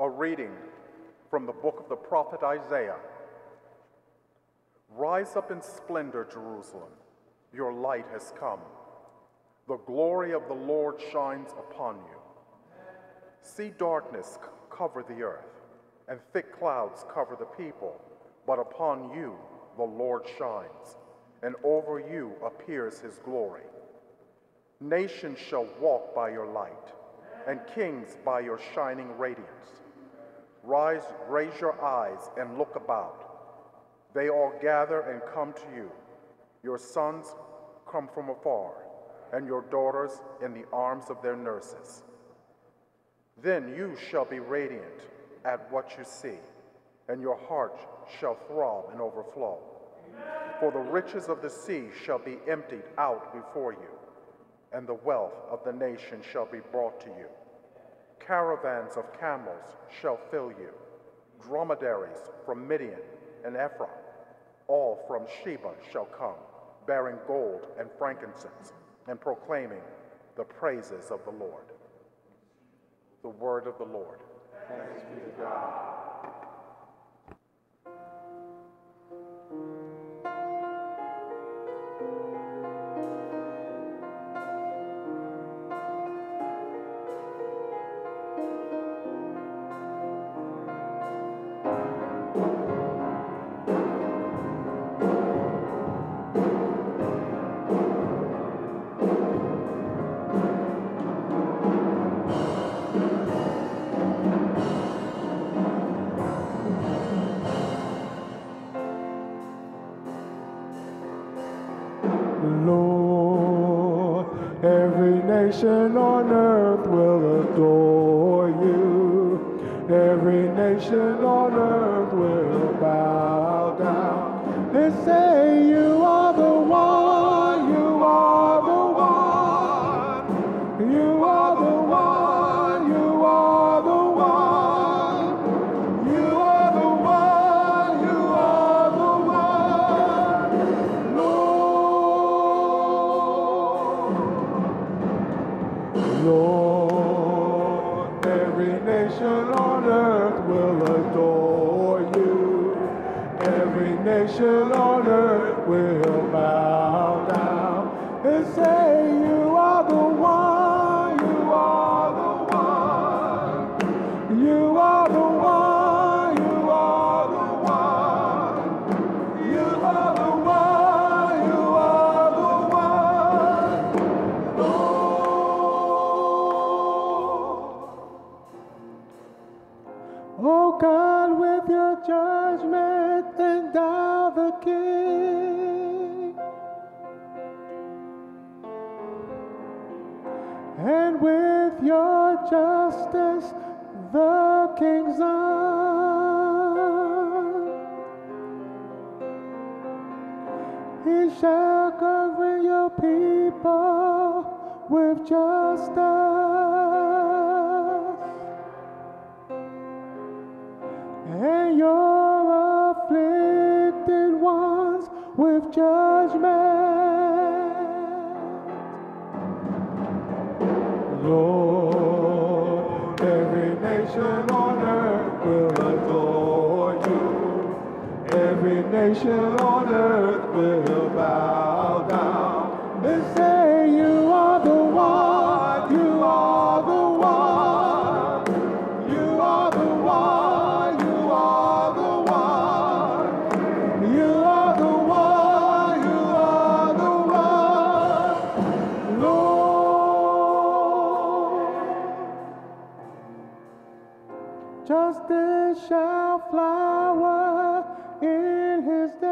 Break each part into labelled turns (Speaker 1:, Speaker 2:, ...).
Speaker 1: A reading from the book of the prophet Isaiah. Rise up in splendor, Jerusalem. Your light has come. The glory of the Lord shines upon you. See darkness cover the earth, and thick clouds cover the people, but upon you the Lord shines, and over you appears his glory. Nations shall walk by your light, and kings by your shining radiance. Rise, raise your eyes, and look about. They all gather and come to you. Your sons come from afar, and your daughters in the arms of their nurses. Then you shall be radiant at what you see, and your heart shall throb and overflow. For the riches of the sea shall be emptied out before you, and the wealth of the nation shall be brought to you. Caravans of camels shall fill you, dromedaries from Midian and Ephah, all from Sheba shall come, bearing gold and frankincense, and proclaiming the praises of the Lord. The word of the Lord.
Speaker 2: Lord, nation on earth will adore you. Every nation on earth will bow down and say, You nation on earth will bow down and say, And with your justice, the king's on. He shall govern your people with justice nation on earth will adore you. Every nation on earth will in his days,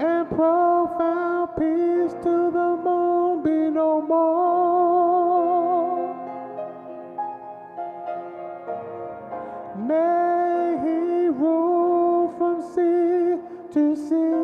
Speaker 2: and profound peace to the moon be no more. May he rule from sea to sea.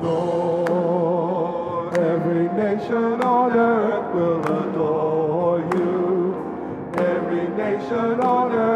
Speaker 2: adore. Every nation on earth will adore you. Every nation on earth.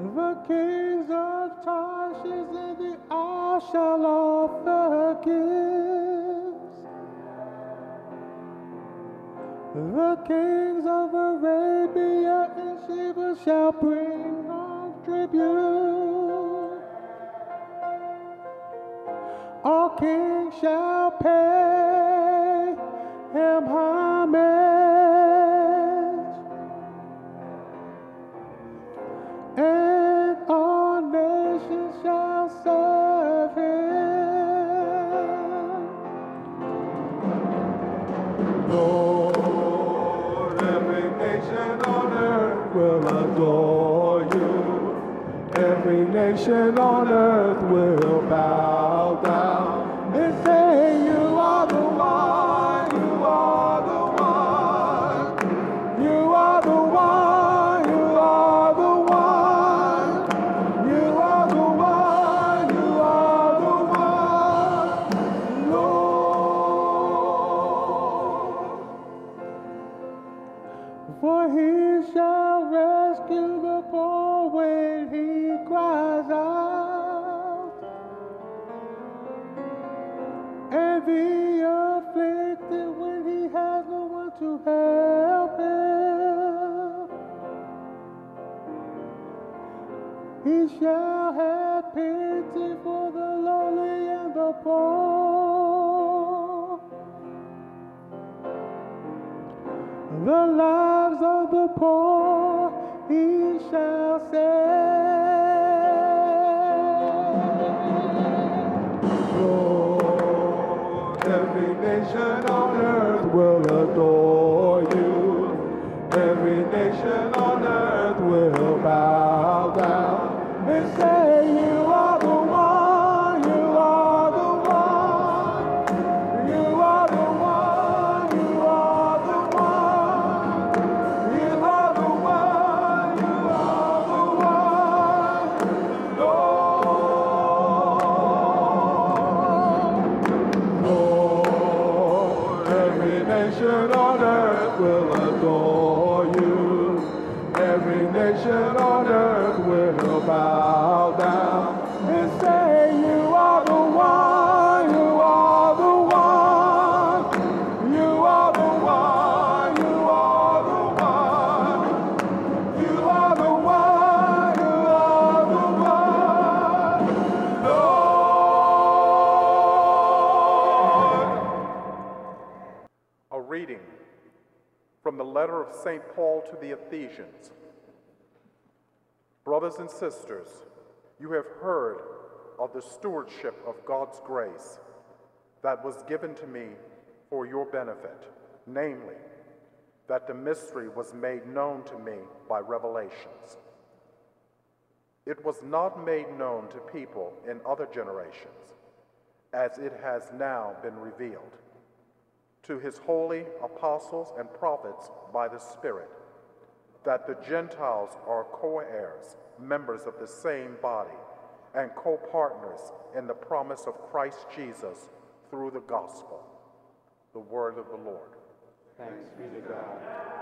Speaker 2: The kings of Tarshish and the isle shall offer gifts. The kings of Arabia and Sheba shall bring on tribute. All kings shall pay adore you. Every nation on earth will bow For he shall rescue the poor when he cries out, and the afflicted when he has no one to help him. He shall have pity for the lowly and the poor. The of poor he shall save. Lord, every nation on earth will adore you. Every nation on earth will bow down and say,
Speaker 1: reading from the letter of St. Paul to the Ephesians. Brothers and sisters, you have heard of the stewardship of God's grace that was given to me for your benefit, namely, that the mystery was made known to me by revelations. It was not made known to people in other generations, as it has now been revealed to his holy apostles and prophets by the Spirit, that the Gentiles are co heirs, members of the same body, and co partners in the promise of Christ Jesus through the gospel. The word of the Lord.
Speaker 2: Thanks be to God.